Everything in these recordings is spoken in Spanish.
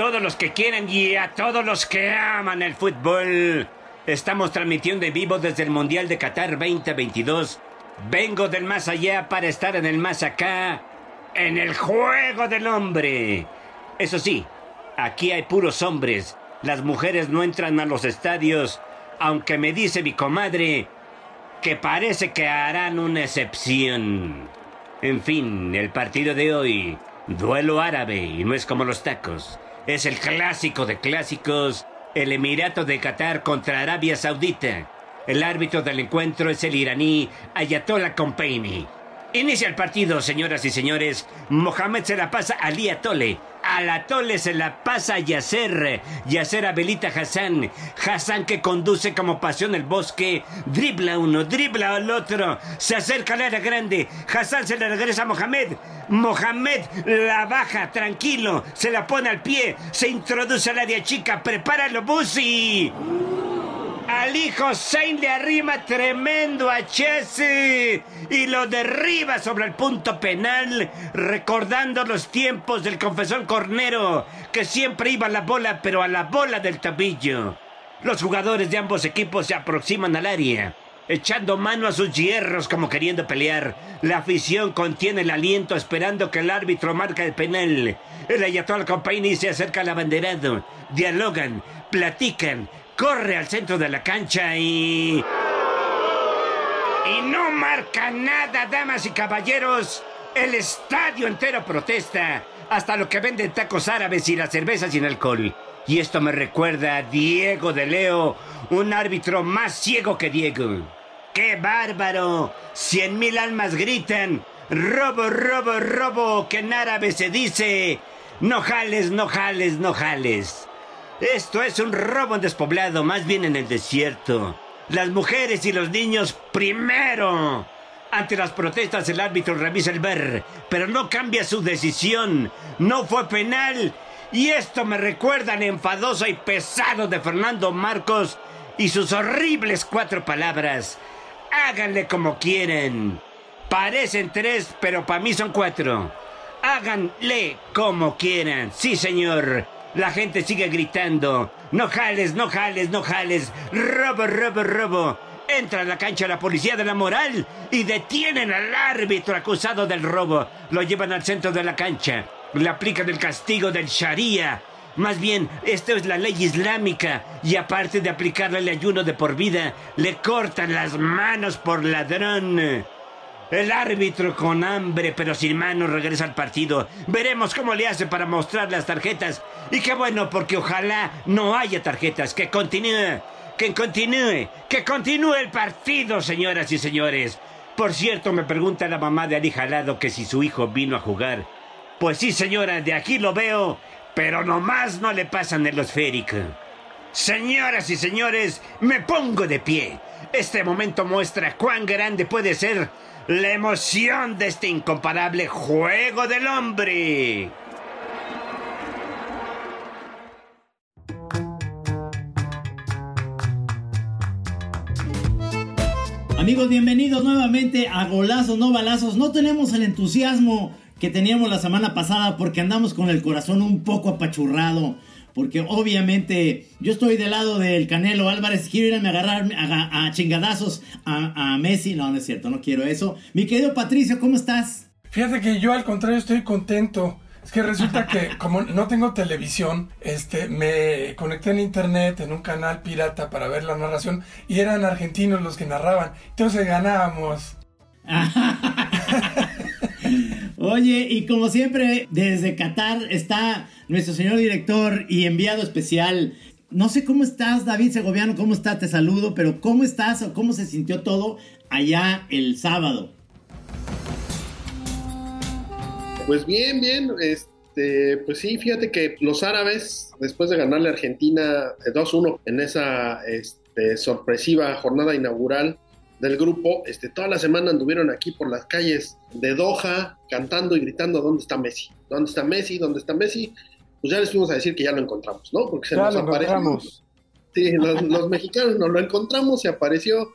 Todos los que quieren y a todos los que aman el fútbol. Estamos transmitiendo en vivo desde el Mundial de Qatar 2022. Vengo del más allá para estar en el más acá, en el juego del hombre. Eso sí, aquí hay puros hombres. Las mujeres no entran a los estadios, aunque me dice mi comadre que parece que harán una excepción. En fin, el partido de hoy, duelo árabe, y no es como los tacos. Es el clásico de clásicos, el Emirato de Qatar contra Arabia Saudita. El árbitro del encuentro es el iraní Ayatollah Khomeini. Inicia el partido, señoras y señores. Mohamed se la pasa a Ali Atole. Al Atole se la pasa a Yasser. Yasser a Belita Hassan. Hassan que conduce como pasión el bosque. Dribla uno, dribla al otro. Se acerca al área grande. Hassan se la regresa a Mohamed. Mohamed la baja, tranquilo. Se la pone al pie. Se introduce al área chica. Prepáralo, Busi. Al hijo le arrima tremendo a Chelsea y lo derriba sobre el punto penal, recordando los tiempos del confesor Cornero, que siempre iba a la bola, pero a la bola del tabillo. Los jugadores de ambos equipos se aproximan al área, echando mano a sus hierros como queriendo pelear. La afición contiene el aliento esperando que el árbitro marque el penal. El Ayatollah Khomeini se acerca al abanderado, dialogan, platican, corre al centro de la cancha y... Y no marca nada, damas y caballeros. El estadio entero protesta. Hasta lo que venden tacos árabes y la cerveza sin alcohol. Y esto me recuerda a Diego de Leo, un árbitro más ciego que Diego. ¡Qué bárbaro! Cien mil almas gritan. Robo, robo, robo, que en árabe se dice. No jales, no jales, no jales. Esto es un robo en despoblado, más bien en el desierto. Las mujeres y los niños primero. Ante las protestas el árbitro revisa el ver, pero no cambia su decisión. No fue penal. Y esto me recuerda al enfadoso y pesado de Fernando Marcos y sus horribles cuatro palabras. Háganle como quieren. Parecen tres, pero para mí son cuatro. Háganle como quieran. Sí, señor. La gente sigue gritando. No jales, no jales, no jales. Robo, robo, robo. Entra a la cancha la policía de la moral y detienen al árbitro acusado del robo. Lo llevan al centro de la cancha. Le aplican el castigo del Sharia. Más bien, esto es la ley islámica. Y aparte de aplicarle el ayuno de por vida, le cortan las manos por ladrón. El árbitro con hambre pero sin manos regresa al partido. Veremos cómo le hace para mostrar las tarjetas. Y qué bueno, porque ojalá no haya tarjetas. Que continúe, que continúe, que continúe el partido, señoras y señores. Por cierto, me pregunta la mamá de Ali Jalado que si su hijo vino a jugar. Pues sí, señora, de aquí lo veo, pero nomás no le pasan el esférico. Señoras y señores, me pongo de pie. Este momento muestra cuán grande puede ser la emoción de este incomparable juego del hombre. Amigos, bienvenidos nuevamente a Golazos, no balazos. No tenemos el entusiasmo que teníamos la semana pasada porque andamos con el corazón un poco apachurrado. Porque obviamente yo estoy del lado del Canelo Álvarez. Quiero irme a agarrar a, a chingadazos a, a, Messi. No, no es cierto, no quiero eso. Mi querido Patricio, ¿cómo estás? Fíjate que yo al contrario estoy contento. Es que resulta que como no tengo televisión, este, me conecté en internet en un canal pirata para ver la narración y eran argentinos los que narraban. Entonces ganábamos. Oye, y como siempre, desde Qatar está nuestro señor director y enviado especial, No sé cómo estás, David Segoviano, cómo está, te saludo, pero ¿cómo estás o cómo se sintió todo allá el sábado? Pues bien, bien, este, pues sí, fíjate que los árabes, después de ganarle a Argentina 2-1 en esa este, sorpresiva jornada inaugural del grupo, este, toda la semana anduvieron aquí por las calles de Doha cantando y gritando ¿dónde está Messi? ¿Dónde está Messi? ¿Dónde está Messi? Pues ya les fuimos a decir que ya lo encontramos, ¿no? Porque se Ya nos encontramos. Sí, los, los mexicanos nos lo encontramos y apareció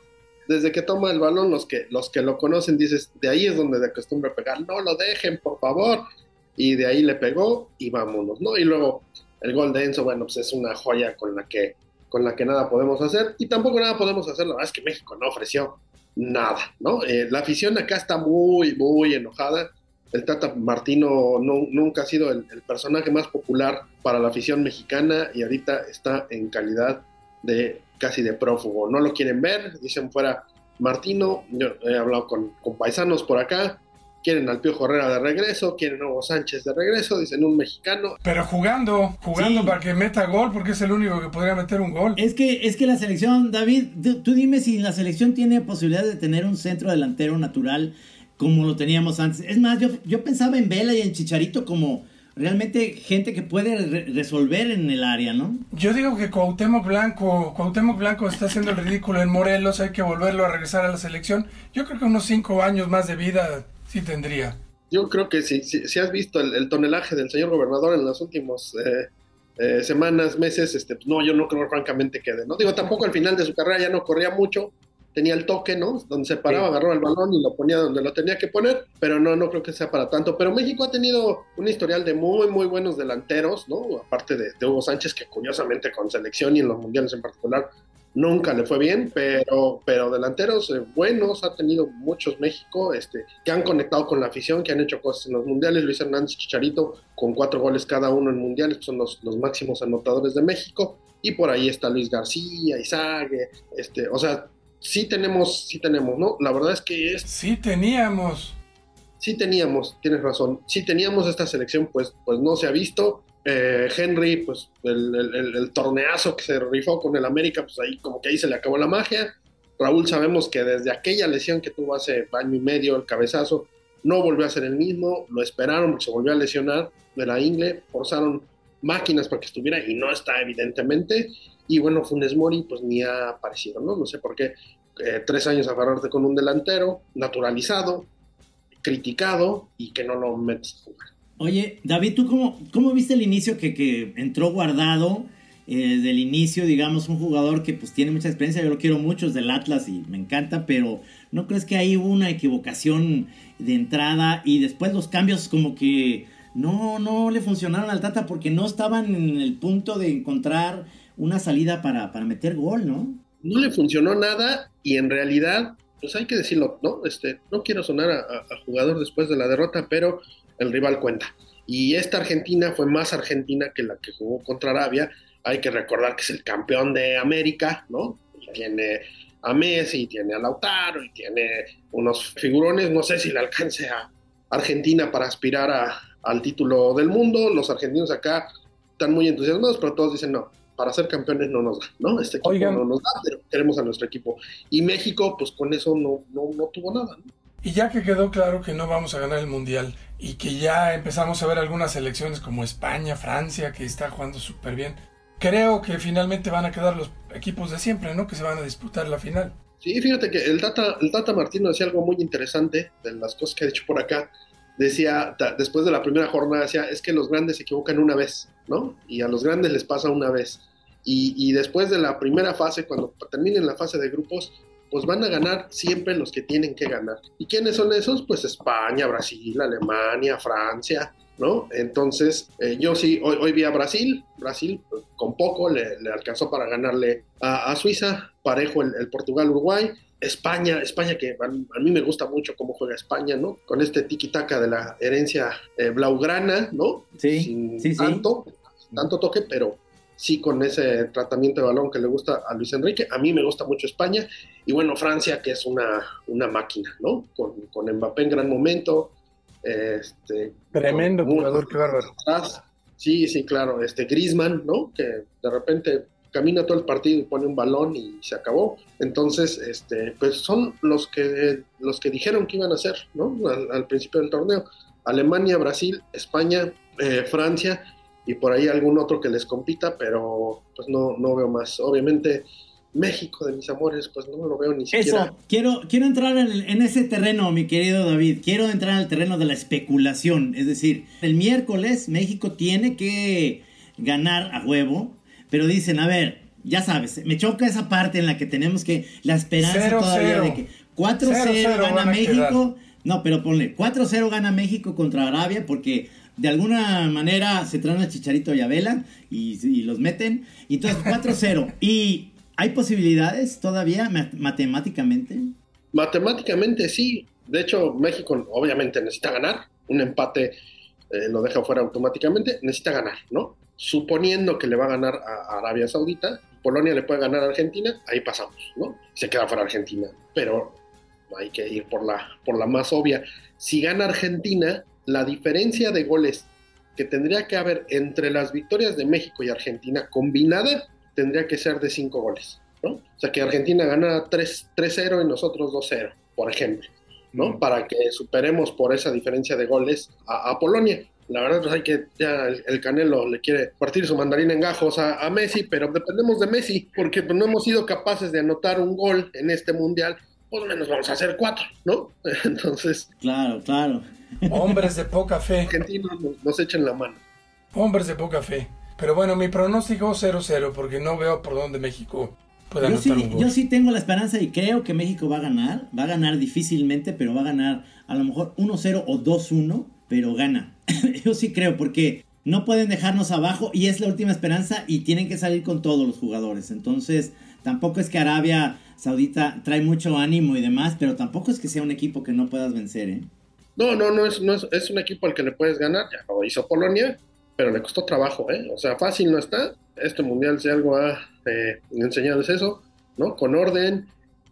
desde que toma el balón, los que, los que lo conocen dices, de ahí es donde de acostumbra pegar, no lo dejen, por favor. Y de ahí le pegó y vámonos, ¿no? Y luego el gol de Enzo, bueno, pues es una joya con la que, con la que nada podemos hacer. Y tampoco nada podemos hacer, la verdad es que México no ofreció nada, ¿no? Eh, la afición acá está muy, muy enojada. El Tata Martino no- nunca ha sido el, personaje más popular para la afición mexicana y ahorita está en calidad de casi de prófugo. No lo quieren ver, dicen fuera Martino. Yo he hablado con paisanos por acá. Quieren al Pío Herrera de regreso, quieren a Hugo Sánchez de regreso, dicen un mexicano. Pero jugando, jugando Sí. para que meta gol, porque es el único que podría meter un gol. Es que, es que la selección, David, tú- tú dime si la selección tiene posibilidad de tener un centro delantero natural como lo teníamos antes. Es más, yo, yo pensaba en Vela y en Chicharito como realmente gente que puede re- resolver en el área, ¿no? Yo digo que Cuauhtémoc Blanco, Cuauhtémoc Blanco está haciendo el ridículo en Morelos, hay que volverlo a regresar a la selección. Yo creo que unos cinco años más de vida sí tendría. Yo creo que si, si, si has visto el, el tonelaje del señor gobernador en las últimas eh, eh, semanas, meses, este, pues, no, yo no creo francamente quede, ¿no? Digo, tampoco al final de su carrera ya no corría mucho, tenía el toque, ¿no? Donde se paraba, agarraba el balón y lo ponía donde lo tenía que poner, pero no, no creo que sea para tanto. Pero México ha tenido un historial de muy, muy buenos delanteros, ¿no? Aparte de, de Hugo Sánchez, que curiosamente con selección y en los mundiales en particular nunca le fue bien, pero, pero delanteros eh, buenos ha tenido muchos México, este, que han conectado con la afición, que han hecho cosas en los mundiales. Luis Hernández Chicharito, con cuatro goles cada uno en mundiales, son los, los máximos anotadores de México. Y por ahí está Luis García, Izague, este, o sea, sí tenemos, sí tenemos, ¿no? La verdad es que es, Sí teníamos. sí teníamos, tienes razón, sí teníamos esta selección, pues, pues no se ha visto. Eh, Henry, pues el, torneazo que se rifó con el América, pues ahí como que ahí se le acabó la magia. Raúl sabemos que desde aquella lesión que tuvo hace año y medio, el cabezazo, no volvió a ser el mismo, lo esperaron porque se volvió a lesionar de la ingle, forzaron máquinas para que estuviera y no está evidentemente. Y bueno, Funes Mori pues ni ha aparecido, ¿no? No sé por qué. Eh, tres años agarrarte con un delantero naturalizado, criticado y que no lo metes a jugar. Oye, David, ¿tú cómo, cómo viste el inicio que, que entró guardado? Eh, del inicio, digamos, un jugador que pues tiene mucha experiencia, yo lo quiero mucho, es del Atlas y me encanta, pero ¿no crees que ahí hubo una equivocación de entrada y después los cambios como que no, no le funcionaron al Tata porque no estaban en el punto de encontrar una salida para, para meter gol, ¿no? No le funcionó nada y en realidad, pues hay que decirlo, ¿no? Este, no quiero sonar a, jugador después de la derrota, pero el rival cuenta. Y esta Argentina fue más Argentina que la que jugó contra Arabia. Hay que recordar que es el campeón de América, ¿no? Y tiene a Messi, tiene a Lautaro y tiene unos figurones. No sé si le alcance a Argentina para aspirar a- al título del mundo. Los argentinos acá están muy entusiasmados, pero todos dicen no. Para ser campeones no nos da, ¿no? Este equipo Oigan. no nos da, pero queremos a nuestro equipo. Y México, pues con eso no, no, no tuvo nada, ¿no? Y ya que quedó claro que no vamos a ganar el Mundial y que ya empezamos a ver algunas selecciones como España, Francia, que está jugando súper bien, creo que finalmente van a quedar los equipos de siempre, ¿no? Que se van a disputar la final. Sí, fíjate que el Tata, el Tata Martino decía algo muy interesante de las cosas que ha dicho por acá. Decía, después de la primera jornada, decía, es que los grandes se equivocan una vez, ¿no? Y a los grandes les pasa una vez. Y, y después de la primera fase, cuando terminen la fase de grupos, pues van a ganar siempre los que tienen que ganar. ¿Y quiénes son esos? Pues España, Brasil, Alemania, Francia, ¿no? Entonces, eh, yo sí, hoy, vi a Brasil, Brasil pues, con poco le, alcanzó para ganarle a, a Suiza, parejo el, el Portugal-Uruguay, España, España que a, a, mí me gusta mucho cómo juega España, ¿no? Con este tiki-taka de la herencia eh, blaugrana, ¿no? Sí, Sin sí, sí. tanto, tanto toque, pero sí con ese tratamiento de balón que le gusta a Luis Enrique. A mí me gusta mucho España. Y bueno, Francia, que es una, una máquina, ¿no? Con, con Mbappé en gran momento. Este, Tremendo jugador, qué bárbaro. Sí, sí, claro. Este Griezmann, ¿no? Que de repente camina todo el partido y pone un balón y se acabó. Entonces, este, pues son los que, los que dijeron que iban a hacer, ¿no? Al, principio del torneo. Alemania, Brasil, España, eh, Francia y por ahí algún otro que les compita, pero pues no, no veo más. Obviamente, México de mis amores, pues no lo veo ni siquiera. Eso, quiero, quiero entrar en, en, ese terreno, mi querido David. Quiero entrar al terreno de la especulación. Es decir, el miércoles México tiene que ganar a huevo, pero dicen, a ver, ya sabes, me choca esa parte en la que tenemos que, la esperanza todavía de que 4-0 gana México. No, pero ponle, 4-0 gana México contra Arabia porque de alguna manera se traen a Chicharito y a Vela y, y los meten. Y entonces 4-0. y ¿Hay posibilidades todavía matemáticamente? Matemáticamente sí. De hecho, México obviamente necesita ganar. Un empate eh, lo deja fuera automáticamente. Necesita ganar, ¿no? Suponiendo que le va a ganar a Arabia Saudita, Polonia le puede ganar a Argentina, ahí pasamos, ¿no? Se queda fuera Argentina. Pero hay que ir por la, por la más obvia. Si gana Argentina, la diferencia de goles que tendría que haber entre las victorias de México y Argentina combinada tendría que ser de cinco goles, ¿no? O sea, que Argentina gana 3-0 y nosotros 2-0, por ejemplo, ¿no? Para que superemos por esa diferencia de goles a, Polonia. La verdad es pues, que ya el, Canelo le quiere partir su mandarina en gajos a, Messi, pero dependemos de Messi, porque pues, no hemos sido capaces de anotar un gol en este mundial, pues menos vamos a hacer cuatro, ¿no? Entonces. Claro, claro. Hombres de poca fe. Argentinos nos, nos echen la mano. Hombres de poca fe. Pero bueno, mi pronóstico 0-0 porque no veo por dónde México pueda yo anotar sí, un gol. Yo sí tengo la esperanza y creo que México va a ganar. Va a ganar difícilmente, pero va a ganar a lo mejor 1-0 o 2-1, pero gana. yo sí creo porque no pueden dejarnos abajo y es la última esperanza y tienen que salir con todos los jugadores. Entonces, tampoco es que Arabia Saudita trae mucho ánimo y demás, pero tampoco es que sea un equipo que no puedas vencer, ¿eh? No, no, no es, no es, un equipo al que le puedes ganar, ya lo hizo Polonia, pero le costó trabajo, ¿eh? O sea, fácil no está. Este mundial, si algo ha eh, enseñado es eso, ¿no? Con orden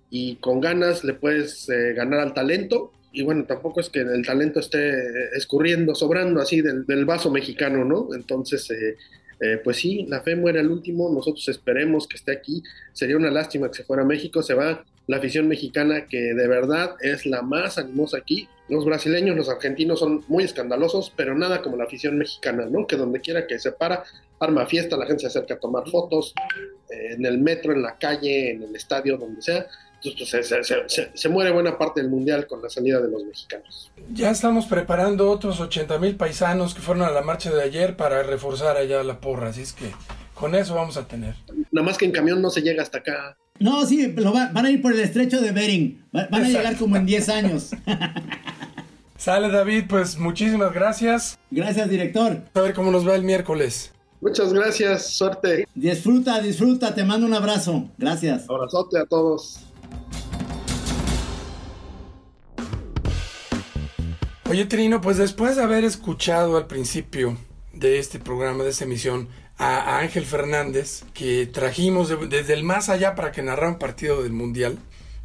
y con ganas le puedes eh, ganar al talento. Y bueno, tampoco es que el talento esté escurriendo, sobrando así del, vaso mexicano, ¿no? Entonces, eh, eh, pues sí, la fe muere al último, nosotros esperemos que esté aquí. Sería una lástima que se fuera a México, se va la afición mexicana que de verdad es la más animosa aquí. Los brasileños, los argentinos son muy escandalosos, pero nada como la afición mexicana, ¿no? Que donde quiera que se para, arma fiesta, la gente se acerca a tomar fotos, eh, en el metro, en la calle, en el estadio, donde sea. Entonces, pues, se, muere buena parte del mundial con la salida de los mexicanos. Ya estamos preparando otros 80 mil paisanos que fueron a la marcha de ayer para reforzar allá la porra, así es que con eso vamos a tener. Nada más que en camión no se llega hasta acá. No, sí, van a ir por el estrecho de Bering. Van a llegar como en 10 años. Sale David, pues muchísimas gracias. Gracias, director. A ver cómo nos va el miércoles. Muchas gracias, suerte. Disfruta, disfruta, te mando un abrazo. Gracias. Abrazote a todos. Oye, Trino, pues después de haber escuchado al principio de este programa, de esta emisión, a, Ángel Fernández, que trajimos desde el más allá para que narrara un partido del Mundial,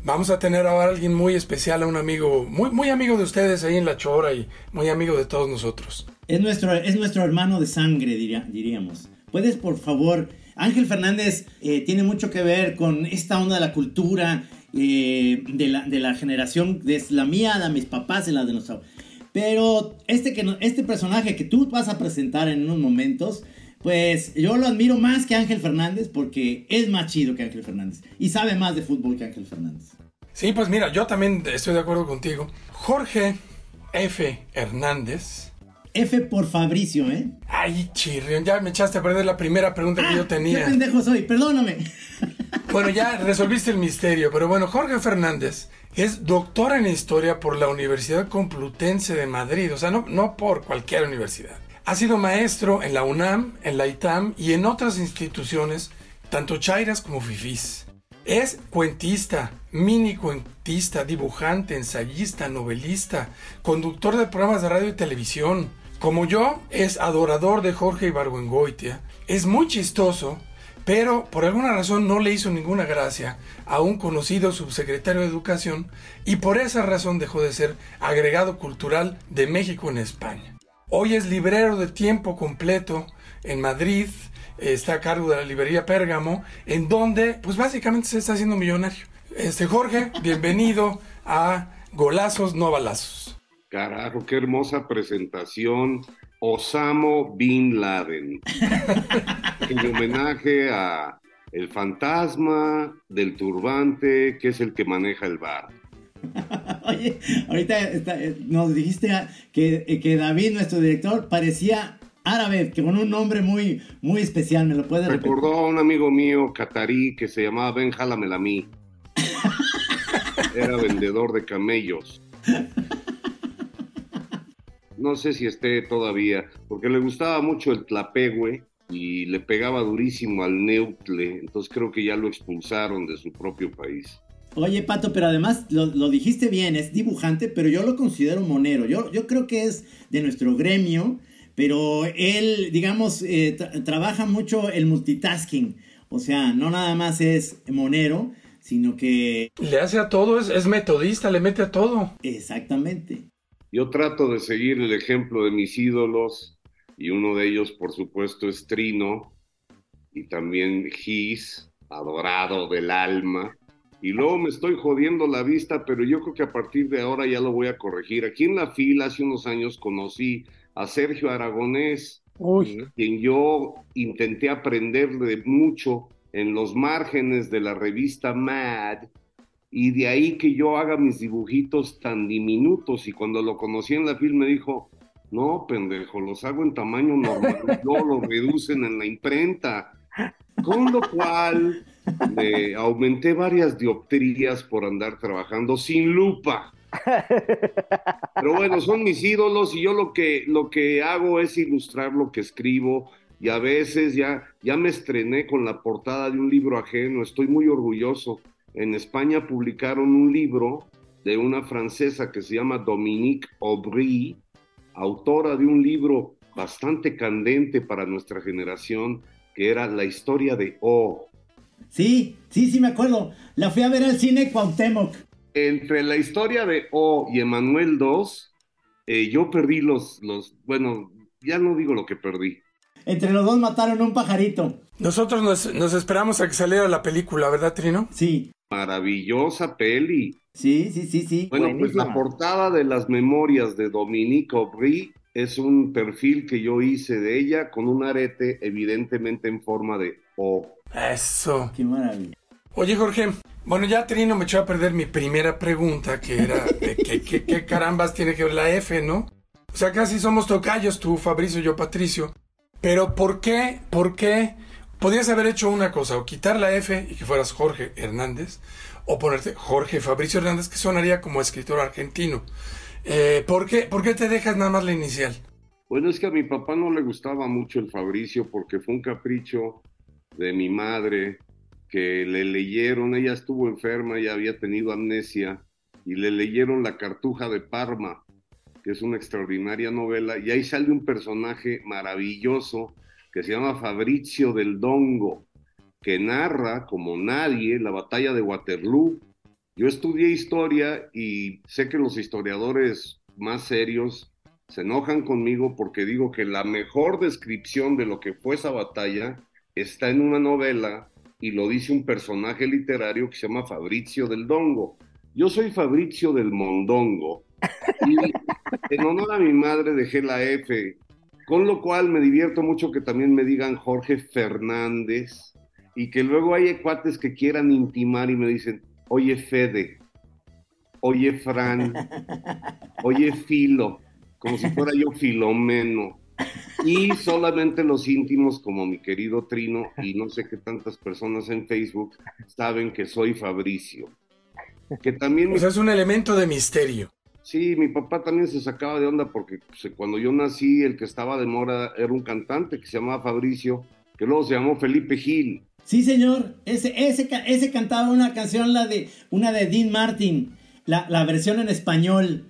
vamos a tener ahora a alguien muy especial, a un amigo, muy, muy amigo de ustedes ahí en La Chora y muy amigo de todos nosotros. Es nuestro, es nuestro hermano de sangre, diríamos. ¿Puedes, por favor? Ángel Fernández eh, tiene mucho que ver con esta onda de la cultura, eh, de, la, de la generación, de la mía, de mis papás y la de nosotros. Pero este, que, este personaje que tú vas a presentar en unos momentos, pues yo lo admiro más que Ángel Fernández porque es más chido que Ángel Fernández y sabe más de fútbol que Ángel Fernández. Sí, pues mira, yo también estoy de acuerdo contigo. Jorge F. Hernández. F por Fabricio, ¿eh? Ay, chirrión, ya me echaste a perder la primera pregunta que yo ah, tenía. ¿Qué pendejo soy? Perdóname. Bueno, ya resolviste el misterio, pero bueno, Jorge Fernández es doctor en historia por la Universidad Complutense de Madrid, o sea, no, no por cualquier universidad. Ha sido maestro en la UNAM, en la ITAM y en otras instituciones, tanto chairas como fifís. Es cuentista, mini cuentista, dibujante, ensayista, novelista, conductor de programas de radio y televisión. Como yo, es adorador de Jorge Ibargüengoitia. Es muy chistoso pero por alguna razón no le hizo ninguna gracia a un conocido subsecretario de Educación y por esa razón dejó de ser agregado cultural de México en España. Hoy es librero de tiempo completo en Madrid está a cargo de la librería Pérgamo, en donde, pues básicamente se está haciendo millonario. Este Jorge, bienvenido a Golazos, no balazos. Carajo, qué hermosa presentación. Osamo Bin Laden. en homenaje a el fantasma del turbante, que es el que maneja el bar. Oye, ahorita está- eh, nos dijiste que, eh, que David, nuestro director, parecía árabe, que con un nombre muy, muy especial. ¿Me lo puedes repetir? Recordó a un amigo mío catarí que se llamaba Ben Jalamelami. Era vendedor de camellos. No sé si esté todavía, porque le gustaba mucho el tlapehue y le pegaba durísimo al neutle, entonces creo que ya lo expulsaron de su propio país. Oye, Pato, pero además lo, lo dijiste bien, es dibujante, pero yo lo considero monero. Yo, yo creo que es de nuestro gremio, pero él, digamos, eh, tra- trabaja mucho el multitasking. O sea, no nada más es monero, sino que... Le hace a todo, es, es metodista, le mete a todo. Exactamente. Yo trato de seguir el ejemplo de mis ídolos y uno de ellos, por supuesto, es Trino y también Gis, adorado del alma. Y luego me estoy jodiendo la vista, pero yo creo que a partir de ahora ya lo voy a corregir. Aquí en la fila hace unos años conocí a Sergio Aragonés, quien yo intenté aprenderle mucho en los márgenes de la revista Mad, y de ahí que yo haga mis dibujitos tan diminutos. Y cuando lo conocí en la film me dijo, no, pendejo, los hago en tamaño normal, no los reducen en la imprenta. Con lo cual me aumenté varias dioptrías por andar trabajando sin lupa. Pero bueno, son mis ídolos y yo lo que, lo que hago es ilustrar lo que escribo y a veces ya, ya me estrené con la portada de un libro ajeno, estoy muy orgulloso. En España publicaron un libro de una francesa que se llama Dominique Aubry, autora de un libro bastante candente para nuestra generación, que era La historia de O. Sí, sí, sí me acuerdo. La fui a ver al cine Cuauhtémoc. Entre la historia de O y Emanuel II, eh, yo perdí los, los, bueno, ya no digo lo que perdí. Entre los dos mataron un pajarito. Nosotros nos, nos esperamos a que saliera la película, ¿verdad, Trino? Sí. Maravillosa peli. Sí, sí, sí, sí. Bueno, pues la portada de las memorias de Dominique Aubry es un perfil que yo hice de ella con un arete evidentemente en forma de O. Eso. Qué maravilla. Oye, Jorge, bueno, ya Trino me echó a perder mi primera pregunta, que era, de ¿qué, qué, qué carambas tiene que ver la F, no? O sea, casi somos tocayos, tú, Fabricio, yo, Patricio. Pero, ¿por qué, por qué? Podrías haber hecho una cosa, o quitar la F y que fueras Jorge Hernández, o ponerte Jorge Fabricio Hernández, que sonaría como escritor argentino. Eh, ¿por, qué, ¿Por qué te dejas nada más la inicial? Bueno, es que a mi papá no le gustaba mucho el Fabricio porque fue un capricho de mi madre que le leyeron, ella estuvo enferma y había tenido amnesia, y le leyeron La Cartuja de Parma, que es una extraordinaria novela, y ahí sale un personaje maravilloso que se llama Fabrizio del Dongo, que narra como nadie la batalla de Waterloo. Yo estudié historia y sé que los historiadores más serios se enojan conmigo porque digo que la mejor descripción de lo que fue esa batalla está en una novela y lo dice un personaje literario que se llama Fabrizio del Dongo. Yo soy Fabrizio del Mondongo y en honor a mi madre dejé la F, con lo cual me divierto mucho que también me digan Jorge Fernández y que luego hay cuates que quieran intimar y me dicen, oye Fede, oye Fran, oye Filo, como si fuera yo Filomeno. Y solamente los íntimos, como mi querido Trino, y no sé qué tantas personas en Facebook, saben que soy Fabricio. Que también... O sea, es un elemento de misterio. Sí, mi papá también se sacaba de onda porque pues, cuando yo nací, el que estaba de mora era un cantante que se llamaba Fabricio, que luego se llamó Felipe Gil. Sí, señor. Ese, ese, ese cantaba una canción, la de una de Dean Martin, la, la versión en español.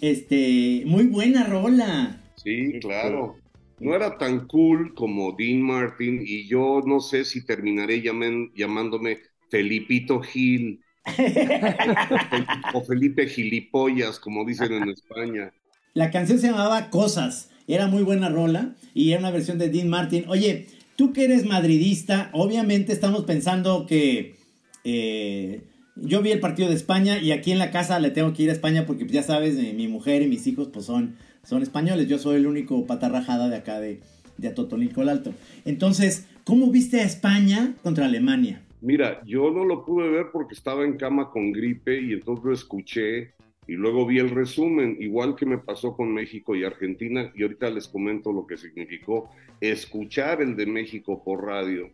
Este, muy buena rola. Sí, claro. No era tan cool como Dean Martin y yo no sé si terminaré llamen- llamándome Felipito Gil o Felipe Gilipollas, como dicen en España. La canción se llamaba Cosas. Era muy buena rola y era una versión de Dean Martin. Oye, tú que eres madridista, obviamente estamos pensando que eh, yo vi el partido de España y aquí en la casa le tengo que ir a España porque pues, ya sabes, mi mujer y mis hijos pues son, son españoles. Yo soy el único patarrajada de acá de, de Atotonilco el Alto. Entonces, ¿cómo viste a España contra Alemania? Mira, yo no lo pude ver porque estaba en cama con gripe y entonces lo escuché y luego vi el resumen, igual que me pasó con México y Argentina, y ahorita les comento lo que significó escuchar el de México por radio,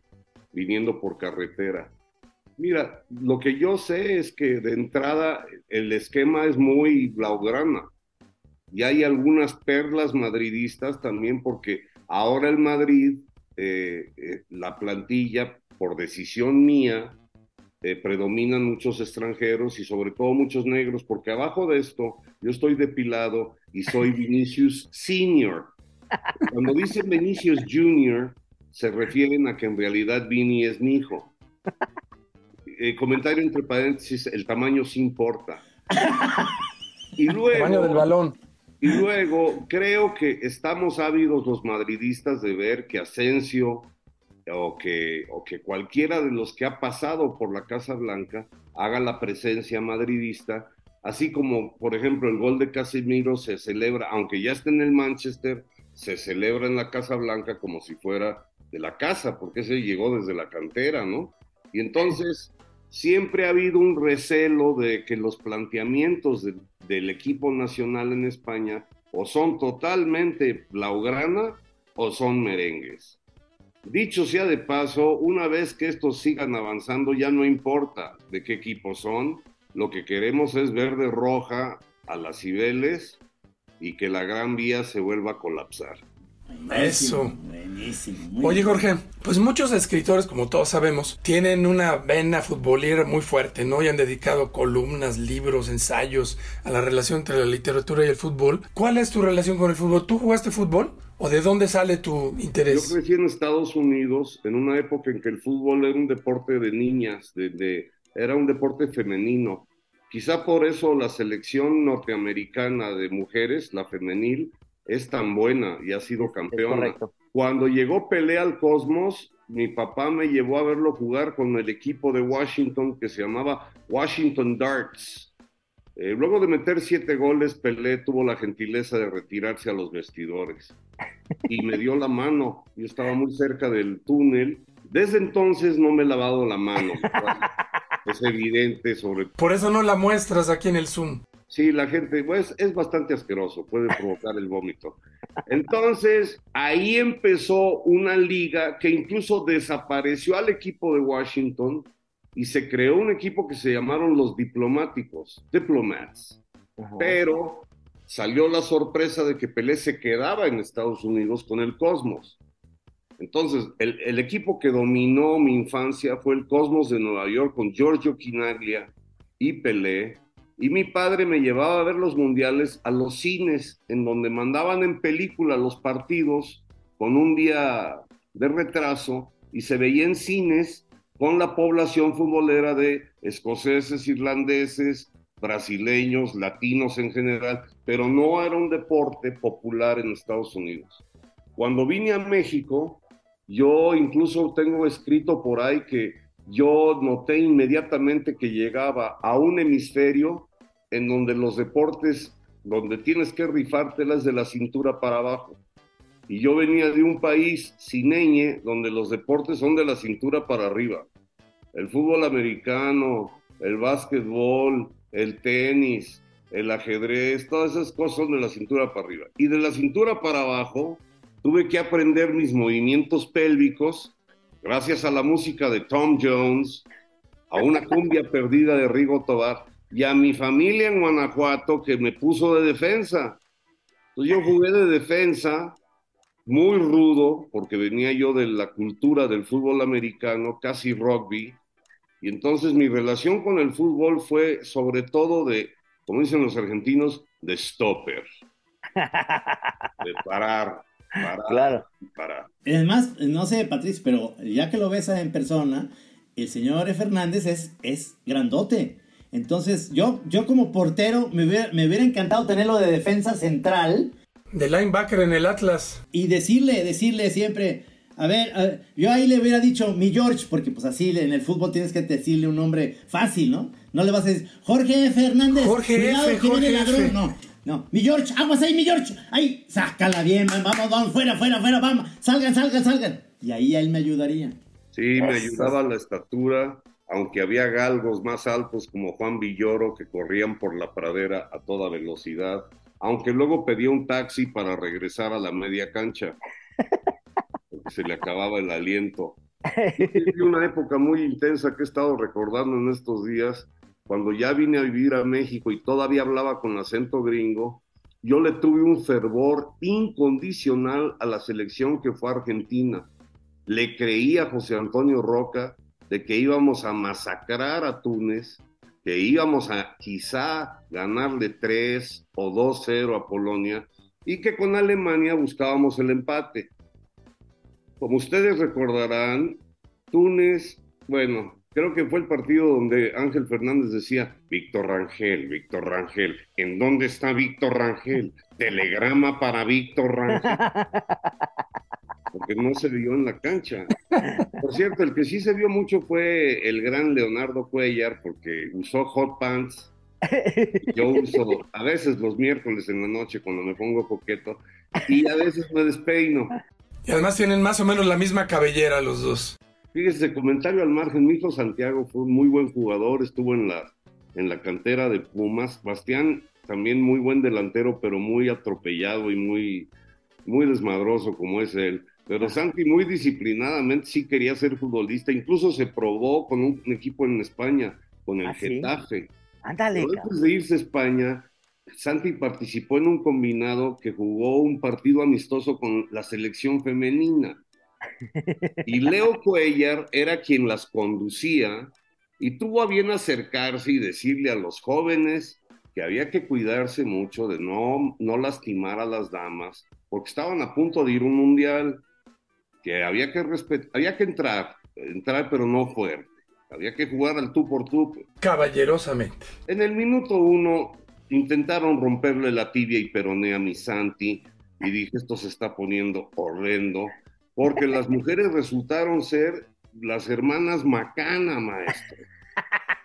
viniendo por carretera. Mira, lo que yo sé es que de entrada el esquema es muy blaugrana y hay algunas perlas madridistas también porque ahora el Madrid, eh, eh, la plantilla, por decisión mía, eh, predominan muchos extranjeros y sobre todo muchos negros, porque abajo de esto yo estoy depilado y soy Vinicius Senior. Cuando dicen Vinicius Junior, se refieren a que en realidad Vini es mi hijo. Eh, comentario entre paréntesis, el tamaño sí importa. Y luego, el tamaño del balón. Y luego creo que estamos ávidos los madridistas de ver que Asensio, o que, o que cualquiera de los que ha pasado por la Casa Blanca haga la presencia madridista, así como, por ejemplo, el gol de Casemiro se celebra, aunque ya esté en el Manchester, se celebra en la Casa Blanca como si fuera de la casa, porque ese llegó desde la cantera, ¿no? Y entonces siempre ha habido un recelo de que los planteamientos de, del equipo nacional en España o son totalmente blaugrana o son merengues. Dicho sea de paso, una vez que estos sigan avanzando, ya no importa de qué equipo son, lo que queremos es verde roja a las Cibeles y que la Gran Vía se vuelva a colapsar. Eso. Buenísimo. Oye. Jorge, pues muchos escritores, como todos sabemos, tienen una vena futbolera muy fuerte, ¿no? Y han dedicado columnas, libros, ensayos a la relación entre la literatura y el fútbol. ¿Cuál es tu relación con el fútbol? ¿Tú jugaste fútbol? ¿O de dónde sale tu Yo interés? crecí en Estados Unidos en una época en que el fútbol era un deporte de niñas, de, de- era un deporte femenino. Quizá por eso la selección norteamericana de mujeres, la femenil, es tan buena y ha sido campeona. correcto. Cuando llegó Pelé al Cosmos, mi papá me llevó a verlo jugar con el equipo de Washington que se llamaba Washington Darts. Eh, luego de meter siete goles, Pelé tuvo la gentileza de retirarse a los vestidores y me dio la mano. Yo estaba muy cerca del túnel. Desde entonces no me he lavado la mano. Es evidente sobre Por eso no la muestras aquí en el Zoom. Sí, la gente, pues es bastante asqueroso, puede provocar el vómito. Entonces, ahí empezó una liga que incluso desapareció al equipo de Washington y se creó un equipo que se llamaron los diplomáticos, diplomats. Pero salió la sorpresa de que Pelé se quedaba en Estados Unidos con el Cosmos. Entonces, el, el equipo que dominó mi infancia fue el Cosmos de Nueva York con Giorgio Quinaglia y Pelé. Y mi padre me llevaba a ver los mundiales a los cines, en donde mandaban en película los partidos con un día de retraso y se veía en cines con la población futbolera de escoceses, irlandeses, brasileños, latinos en general, pero no era un deporte popular en Estados Unidos. Cuando vine a México, yo incluso tengo escrito por ahí que yo noté inmediatamente que llegaba a un hemisferio en donde los deportes, donde tienes que rifártelas de la cintura para abajo. Y yo venía de un país cineñe donde los deportes son de la cintura para arriba. El fútbol americano, el básquetbol, el tenis, el ajedrez, todas esas cosas son de la cintura para arriba. Y de la cintura para abajo tuve que aprender mis movimientos pélvicos gracias a la música de Tom Jones, a una cumbia perdida de Rigo Tobar y a mi familia en Guanajuato que me puso de defensa. Entonces yo jugué de defensa muy rudo porque venía yo de la cultura del fútbol americano, casi rugby, y entonces mi relación con el fútbol fue sobre todo de, como dicen los argentinos, de stopper, de parar, parar, Claro. parar. Además, no sé, Patricio, pero ya que lo ves en persona, el señor. Fernández es, es grandote. Entonces, yo, yo como portero me hubiera, me hubiera encantado tenerlo de defensa central De linebacker en el Atlas. y decirle, decirle siempre, A ver, a ver, yo ahí le hubiera dicho mi George, porque pues así en el fútbol tienes que decirle un nombre fácil, ¿no? No le vas a decir Jorge Fernández. Jorge cuidado F, que viene Jorge ladrón. F. No, no. Mi George, aguas ahí, mi George. Ahí, sácala bien, man, vamos, vamos, fuera, fuera, fuera, vamos. Salgan, salgan, salgan. Y ahí él me ayudaría. Sí, me ayudaba la estatura, aunque había galgos más altos como Juan Villoro que corrían por la pradera a toda velocidad, aunque luego pedía un taxi para regresar a la media cancha, se le acababa el aliento. Viví una época muy intensa que he estado recordando en estos días, cuando ya vine a vivir a México y todavía hablaba con acento gringo, yo le tuve un fervor incondicional a la selección que fue Argentina. Le creí a José Antonio Roca de que íbamos a masacrar a Túnez, que íbamos a quizá ganarle 3 o 2-0 a Polonia y que con Alemania buscábamos el empate. Como ustedes recordarán, Túnez, bueno, creo que fue el partido donde Ángel Fernández decía, Víctor Rangel, Víctor Rangel, ¿en dónde está Víctor Rangel? Telegrama para Víctor Rangel. Porque no se vio en la cancha. Por cierto, el que sí se vio mucho fue el gran Leonardo Cuellar, porque usó hot pants. Yo uso a veces los miércoles en la noche cuando me pongo coqueto y a veces me despeino. Y además tienen más o menos la misma cabellera los dos. Fíjese, comentario al margen, mi hijo Santiago fue un muy buen jugador, estuvo en la, en la cantera de Pumas. Bastián también muy buen delantero, pero muy atropellado y muy, muy desmadroso como es él. Pero Santi muy disciplinadamente sí quería ser futbolista, incluso se probó con un equipo en España, con el ¿Ah, sí? Getafe. Ándale, Pero antes de irse a España, Santi participó en un combinado que jugó un partido amistoso con la selección femenina. Y Leo Cuellar era quien las conducía y tuvo a bien acercarse y decirle a los jóvenes que había que cuidarse mucho de no, no lastimar a las damas, porque estaban a punto de ir a un mundial, que había que respetar, había que entrar, entrar pero no fuerte, había que jugar al tú por tú. Caballerosamente. En el minuto uno intentaron romperle la tibia y peroné a mi Santi y dije, esto se está poniendo horrendo, porque las mujeres resultaron ser las hermanas Macana, maestro.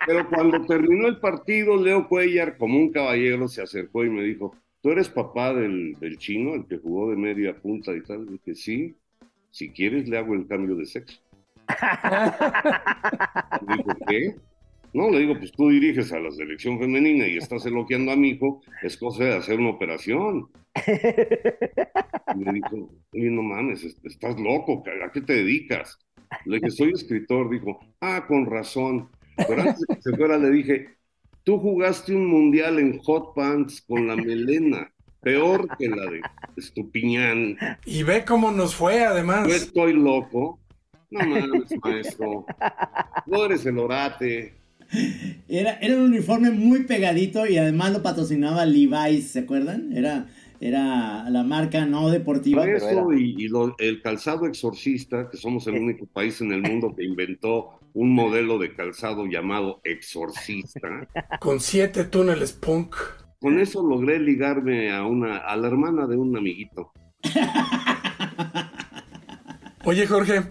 Pero cuando terminó el partido, Leo Cuellar, como un caballero, se acercó y me dijo, ¿tú eres papá del, del chino, el que jugó de media punta y tal? dije, sí, si quieres le hago el cambio de sexo. Dijo, ¿qué? No, le digo, pues tú diriges a la selección femenina y estás elogiando a mi hijo, es cosa de hacer una operación. Y me dijo, oye, no mames, est- estás loco, ¿a qué te dedicas? Le dije, soy escritor, dijo, ah, con razón. Pero antes de que se fuera le dije, tú jugaste un mundial en hot pants con la melena, peor que la de Estupiñán. Y ve cómo nos fue, además. Yo estoy loco. No mames, maestro. No eres el orate. Era, era un uniforme muy pegadito y además lo patrocinaba Levi's, ¿se acuerdan? Era, era la marca no deportiva. Por pero eso era- y, y lo- el calzado exorcista, que somos el único país en el mundo que inventó un modelo de calzado llamado exorcista. Con siete túneles punk. Con eso logré ligarme a una, a la hermana de un amiguito. Oye, Jorge,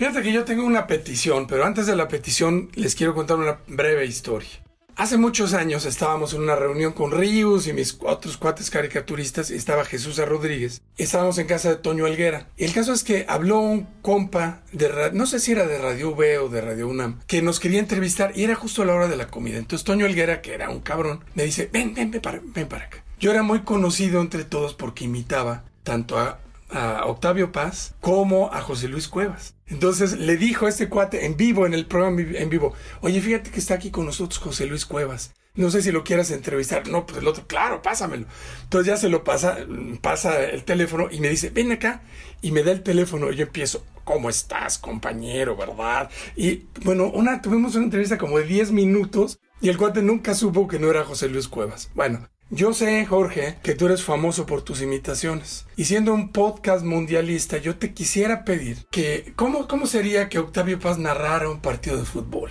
fíjate que yo tengo una petición, pero antes de la petición les quiero contar una breve historia. Hace muchos años estábamos en una reunión con Rius y mis otros cuates caricaturistas estaba Jesús. Rodríguez. Estábamos en casa de Toño Helguera. Y el caso es que habló un compa de no sé si era de Radio V o de Radio UNAM, que nos quería entrevistar y era justo a la hora de la comida. Entonces Toño Helguera, que era un cabrón, me dice, ven, ven, ven para, ven para acá. Yo era muy conocido entre todos porque imitaba tanto a a Octavio Paz como a José Luis Cuevas. Entonces le dijo a este cuate en vivo, en el programa en vivo, oye, fíjate que está aquí con nosotros José Luis Cuevas. No sé si lo quieras entrevistar. No, pues el otro, claro, pásamelo. Entonces ya se lo pasa, pasa el teléfono y me dice, ven acá. Y me da el teléfono yo empiezo, ¿cómo estás, compañero, verdad? Y bueno, una, tuvimos una entrevista como de 10 minutos y el cuate nunca supo que no era José Luis Cuevas. Bueno, yo sé, Jorge, que tú eres famoso por tus imitaciones. Y siendo un podcast mundialista, yo te quisiera pedir que, ¿cómo, cómo sería que Octavio Paz narrara un partido de fútbol?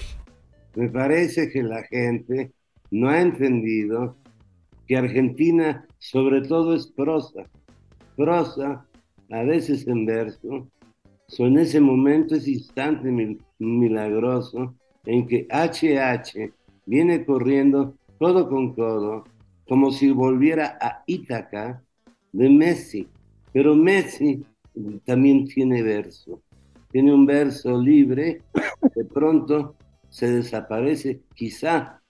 Me parece que la gente no ha entendido que Argentina sobre todo es prosa. Prosa, a veces en verso, So, en ese momento, ese instante mil- milagroso en que HH viene corriendo codo con codo, como si volviera a Ítaca de Messi. Pero Messi también tiene verso. Tiene un verso libre, de pronto se desaparece, quizá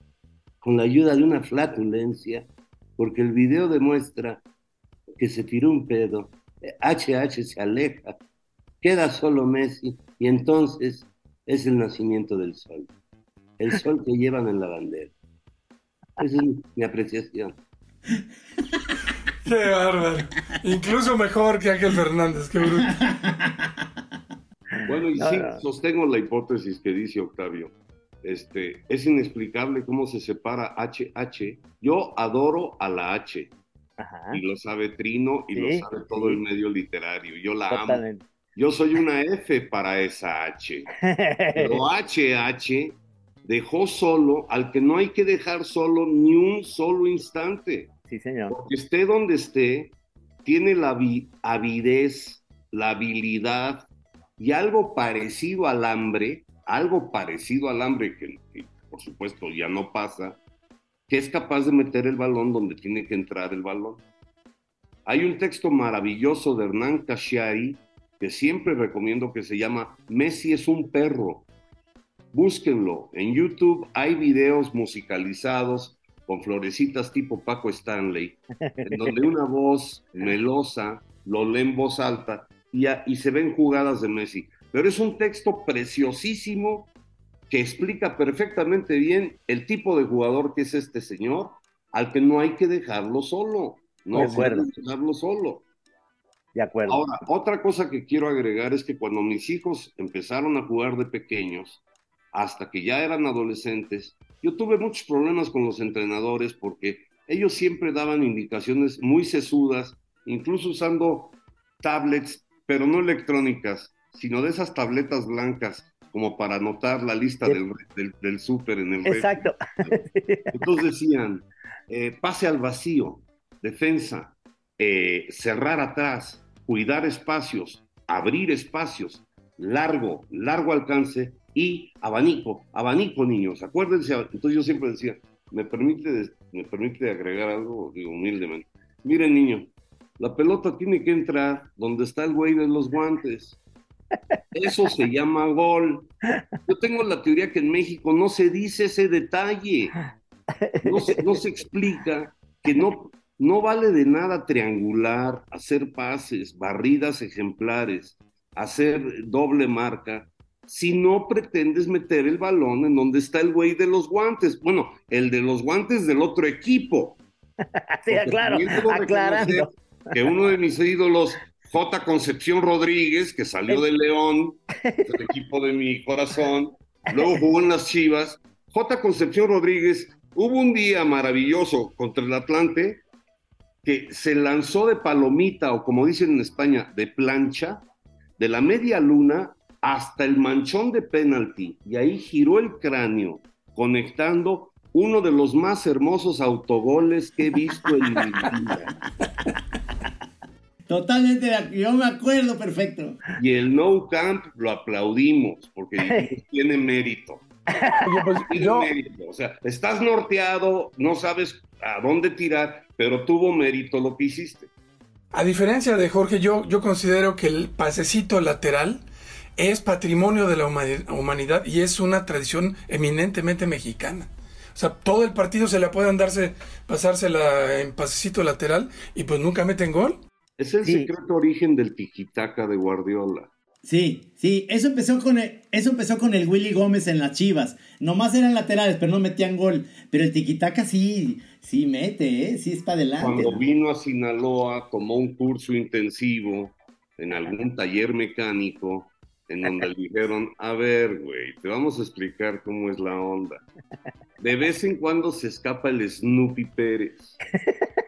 con la ayuda de una flatulencia, porque el video demuestra que se tiró un pedo, HH se aleja, queda solo Messi y entonces es el nacimiento del sol, el sol que llevan en la bandera. Esa es mi apreciación. Qué bárbaro. Incluso mejor que Ángel Fernández, qué bruto. Bueno, y sí, no. sostengo la hipótesis que dice Octavio. Este, es inexplicable cómo se separa HH. Yo adoro a la H, Ajá. y lo sabe Trino, y lo sabe todo sí. el medio literario. Yo la amo. Yo soy una F para esa H. Pero HH dejó solo al que no hay que dejar solo ni un solo instante. Sí, señor. Porque esté donde esté, tiene la vi- avidez, la habilidad y algo parecido al hambre, algo parecido al hambre que, que, por supuesto ya no pasa, que es capaz de meter el balón donde tiene que entrar el balón. Hay un texto maravilloso de Hernán Casciari que siempre recomiendo que se llama Messi es un perro. Búsquenlo. En YouTube hay videos musicalizados con florecitas tipo Paco Stanley, en donde una voz melosa lo lee en voz alta y, a- y se ven jugadas de Messi. Pero es un texto preciosísimo que explica perfectamente bien el tipo de jugador que es este señor, al que no hay que dejarlo solo. No De hay que dejarlo solo. De acuerdo. Ahora, otra cosa que quiero agregar es que cuando mis hijos empezaron a jugar de pequeños, hasta que ya eran adolescentes, yo tuve muchos problemas con los entrenadores porque ellos siempre daban indicaciones muy sesudas, incluso usando tablets, pero no electrónicas, sino de esas tabletas blancas, como para anotar la lista Sí. del, del, del súper en el refri. Exacto. Entonces decían, eh, pase al vacío, defensa, eh, cerrar atrás, cuidar espacios, abrir espacios, largo, largo alcance y abanico, abanico niños, acuérdense, entonces yo siempre decía, me permite, me permite agregar algo, humildemente, miren niño, la pelota tiene que entrar donde está el güey de los guantes. Eso se llama gol. Yo tengo la teoría que en México no se dice ese detalle. No se, no se explica que no, no vale de nada triangular, hacer pases, barridas ejemplares, hacer doble marca, si no pretendes meter el balón en donde está el güey de los guantes. Bueno, el de los guantes del otro equipo. Sí, claro. Aclarando. Que uno de mis ídolos, J. Concepción Rodríguez, que salió de León, del equipo de mi corazón, luego jugó en las Chivas. J. Concepción Rodríguez, hubo un día maravilloso contra el Atlante que se lanzó de palomita, o como dicen en España, de plancha, de la media luna hasta el manchón de penalti, y ahí giró el cráneo, conectando uno de los más hermosos autogoles que he visto en mi vida. Totalmente, yo me acuerdo perfecto. Y el No Camp lo aplaudimos, porque tiene mérito. Oye, pues, Tiene yo, mérito. O sea, estás norteado, no sabes a dónde tirar, pero tuvo mérito lo que hiciste. A diferencia de Jorge, yo, yo considero que el pasecito lateral es patrimonio de la humani- humanidad y es una tradición eminentemente mexicana. O sea, todo el partido se la pueden darse, pasársela en pasecito lateral y pues nunca meten gol. Es el Sí. secreto origen del tiquitaca de Guardiola. Sí, sí, eso empezó con el, eso empezó con el Willy Gómez en las Chivas. Nomás eran laterales, pero no metían gol. Pero el tiquitaca sí, sí mete, ¿eh? Sí es para adelante. Cuando vino a Sinaloa, tomó un curso intensivo en algún taller mecánico, en donde le dijeron, a ver, güey, te vamos a explicar cómo es la onda. De vez en cuando se escapa el Snoopy Pérez.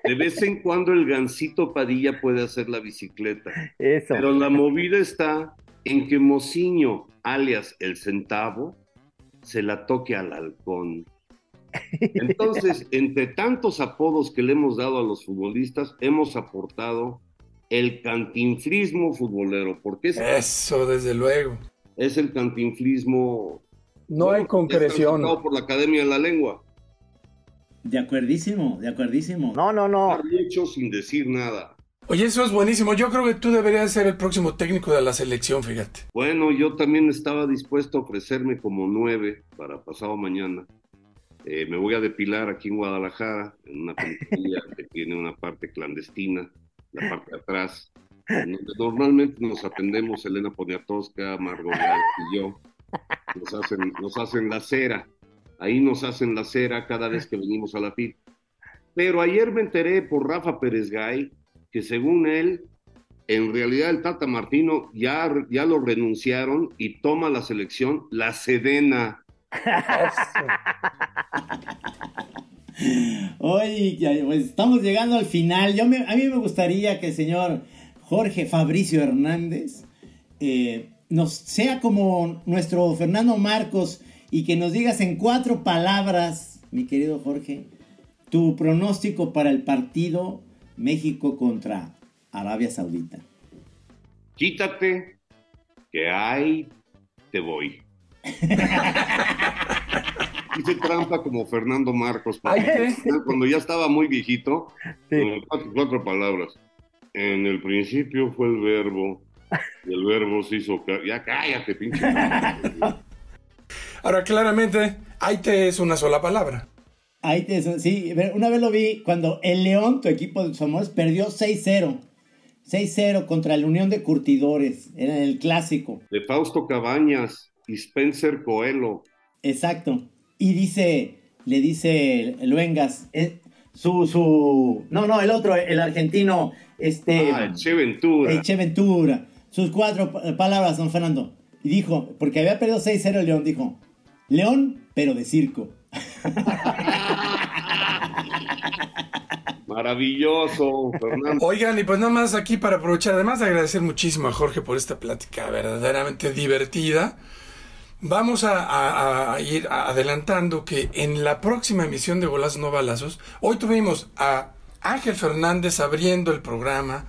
De vez en cuando el Gancito Padilla puede hacer la bicicleta. eso. Pero la movida está en que Mociño, alias el centavo, se la toque al halcón. Entonces, entre tantos apodos que le hemos dado a los futbolistas, hemos aportado el cantinflismo futbolero, porque es, Eso, desde luego. es el cantinflismo No bueno, hay concreción. por la Academia de la Lengua. De acuerdísimo, de acuerdísimo. No, no, no. Mucho sin decir nada. Oye, eso es buenísimo. Yo creo que tú deberías ser el próximo técnico de la selección, fíjate. Bueno, yo también estaba dispuesto a ofrecerme como nueve para pasado mañana. Eh, me voy a depilar aquí en Guadalajara, en una peluquería que tiene una parte clandestina, la parte de atrás. donde normalmente nos atendemos Elena Poniatowska, Margot y yo. Nos hacen, nos hacen la cera. Ahí nos hacen la cera cada vez que venimos a la FIT. Pero ayer me enteré por Rafa Pérez Gay que según él, en realidad el Tata Martino ya, ya lo renunciaron y toma la selección la Sedena. Oye, ya, pues estamos llegando al final. Yo me- a mí me gustaría que el señor Jorge Fabricio Hernández eh, nos sea como nuestro Fernando Marcos y que nos digas en cuatro palabras, mi querido Jorge, tu pronóstico para el partido México contra Arabia Saudita. Quítate, que hay, te voy. Hice trampa como Fernando Marcos. Ay, porque sí. Cuando ya estaba muy viejito, Sí. con cuatro, cuatro palabras. En el principio fue el verbo, y el verbo se hizo... Ya cállate, pinche. Ahora, claramente, Aite es una sola palabra. Ahí te, sí, una vez lo vi cuando el León, tu equipo de Somos, perdió 6-0. 6-0 contra la Unión de Curtidores. Era el clásico. De Fausto Cabañas y Spencer Coelho. Exacto. Y dice, le dice Luengas, eh, su, su, no, no, el otro, el argentino, este, Ah, Che Ventura. Eche Ventura. Sus cuatro pa- palabras, don Fernando. Y dijo, porque había perdido 6-0 el León, dijo, León, pero de circo. Maravilloso, Fernando. Oigan, y pues nada más aquí para aprovechar, además de agradecer muchísimo a Jorge por esta plática verdaderamente divertida, vamos a, ir adelantando que en la próxima emisión de Golazos No Balazos, hoy tuvimos a Ángel Fernández abriendo el programa,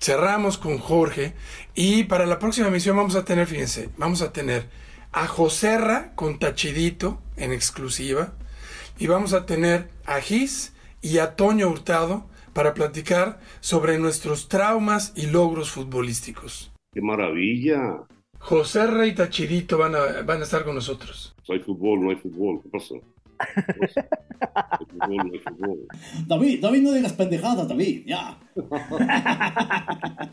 cerramos con Jorge, y para la próxima emisión vamos a tener, fíjense, vamos a tener a Joserra con Tachidito en exclusiva, y vamos a tener a Gis y a Toño Hurtado para platicar sobre nuestros traumas y logros futbolísticos. ¡Qué maravilla! José Rey y Tachidito van a, van a estar con nosotros. No hay fútbol, no hay fútbol. ¿Qué hay fútbol, no hay fútbol. David, David, no digas pendejadas, David, ya.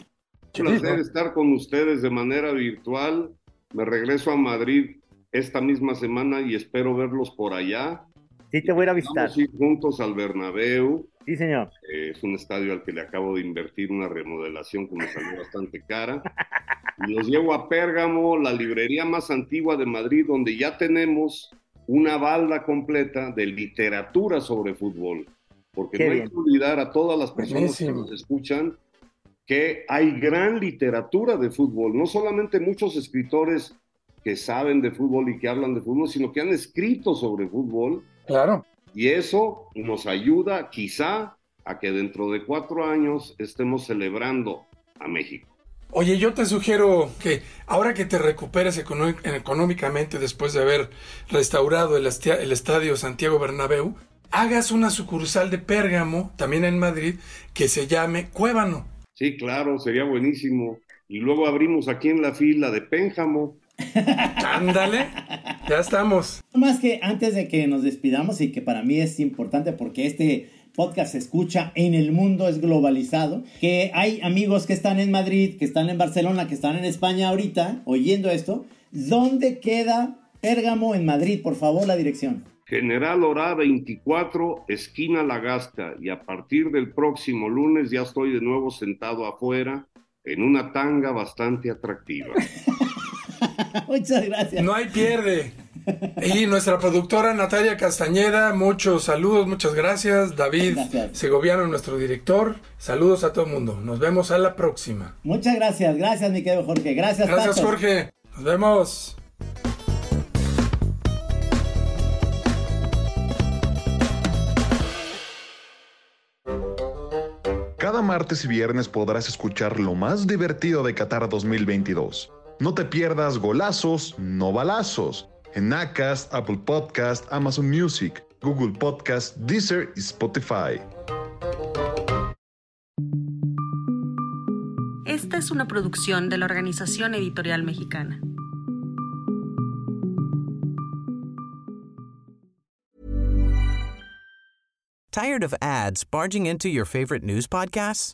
Un placer estar con ustedes de manera virtual. Me regreso a Madrid esta misma semana y espero verlos por allá. Sí, te voy a ir a visitar. Vamos a ir juntos al Bernabéu. Sí, señor. Eh, es un estadio al que le acabo de invertir una remodelación que me salió bastante cara. Y los llevo a Pérgamo, la librería más antigua de Madrid, donde ya tenemos una balda completa de literatura sobre fútbol. Porque Qué no hay bien. que olvidar a todas las personas que nos escuchan que hay gran literatura de fútbol. No solamente muchos escritores que saben de fútbol y que hablan de fútbol, sino que han escrito sobre fútbol Claro. Y eso nos ayuda quizá a que dentro de cuatro años estemos celebrando a México. Oye, yo te sugiero que ahora que te recuperes económicamente después de haber restaurado el estadio Santiago Bernabéu, hagas una sucursal de Pérgamo, también en Madrid, que se llame Cuébano. Sí, claro, sería buenísimo. Y luego abrimos aquí en la fila de Pénjamo. Ándale, ya estamos. Más que antes de que nos despidamos y que para mí es importante porque este podcast se escucha en el mundo, es globalizado, que hay amigos que están en Madrid, que están en Barcelona, que están en España ahorita oyendo esto. ¿Dónde queda Pérgamo en Madrid? Por favor, la dirección. General Orá 24, esquina La Gasca. Y a partir del próximo lunes ya estoy de nuevo sentado afuera en una tanga bastante atractiva. Muchas gracias. No hay pierde. Y nuestra productora Natalia Castañeda, muchos saludos, muchas gracias. David Gracias. Segoviano, nuestro director. Saludos a todo el mundo. Nos vemos a la próxima. Muchas gracias, gracias mi querido Jorge. Gracias, Gracias, Pato. Jorge. Nos vemos. Cada Cada martes y viernes podrás escuchar lo más divertido de Qatar 2022. No te pierdas golazos, no balazos. En Acast, Apple Podcast, Amazon Music, Google Podcast, Deezer y Spotify. Esta es una producción de la Organización Editorial Mexicana. Tired of ads barging into your favorite news podcasts?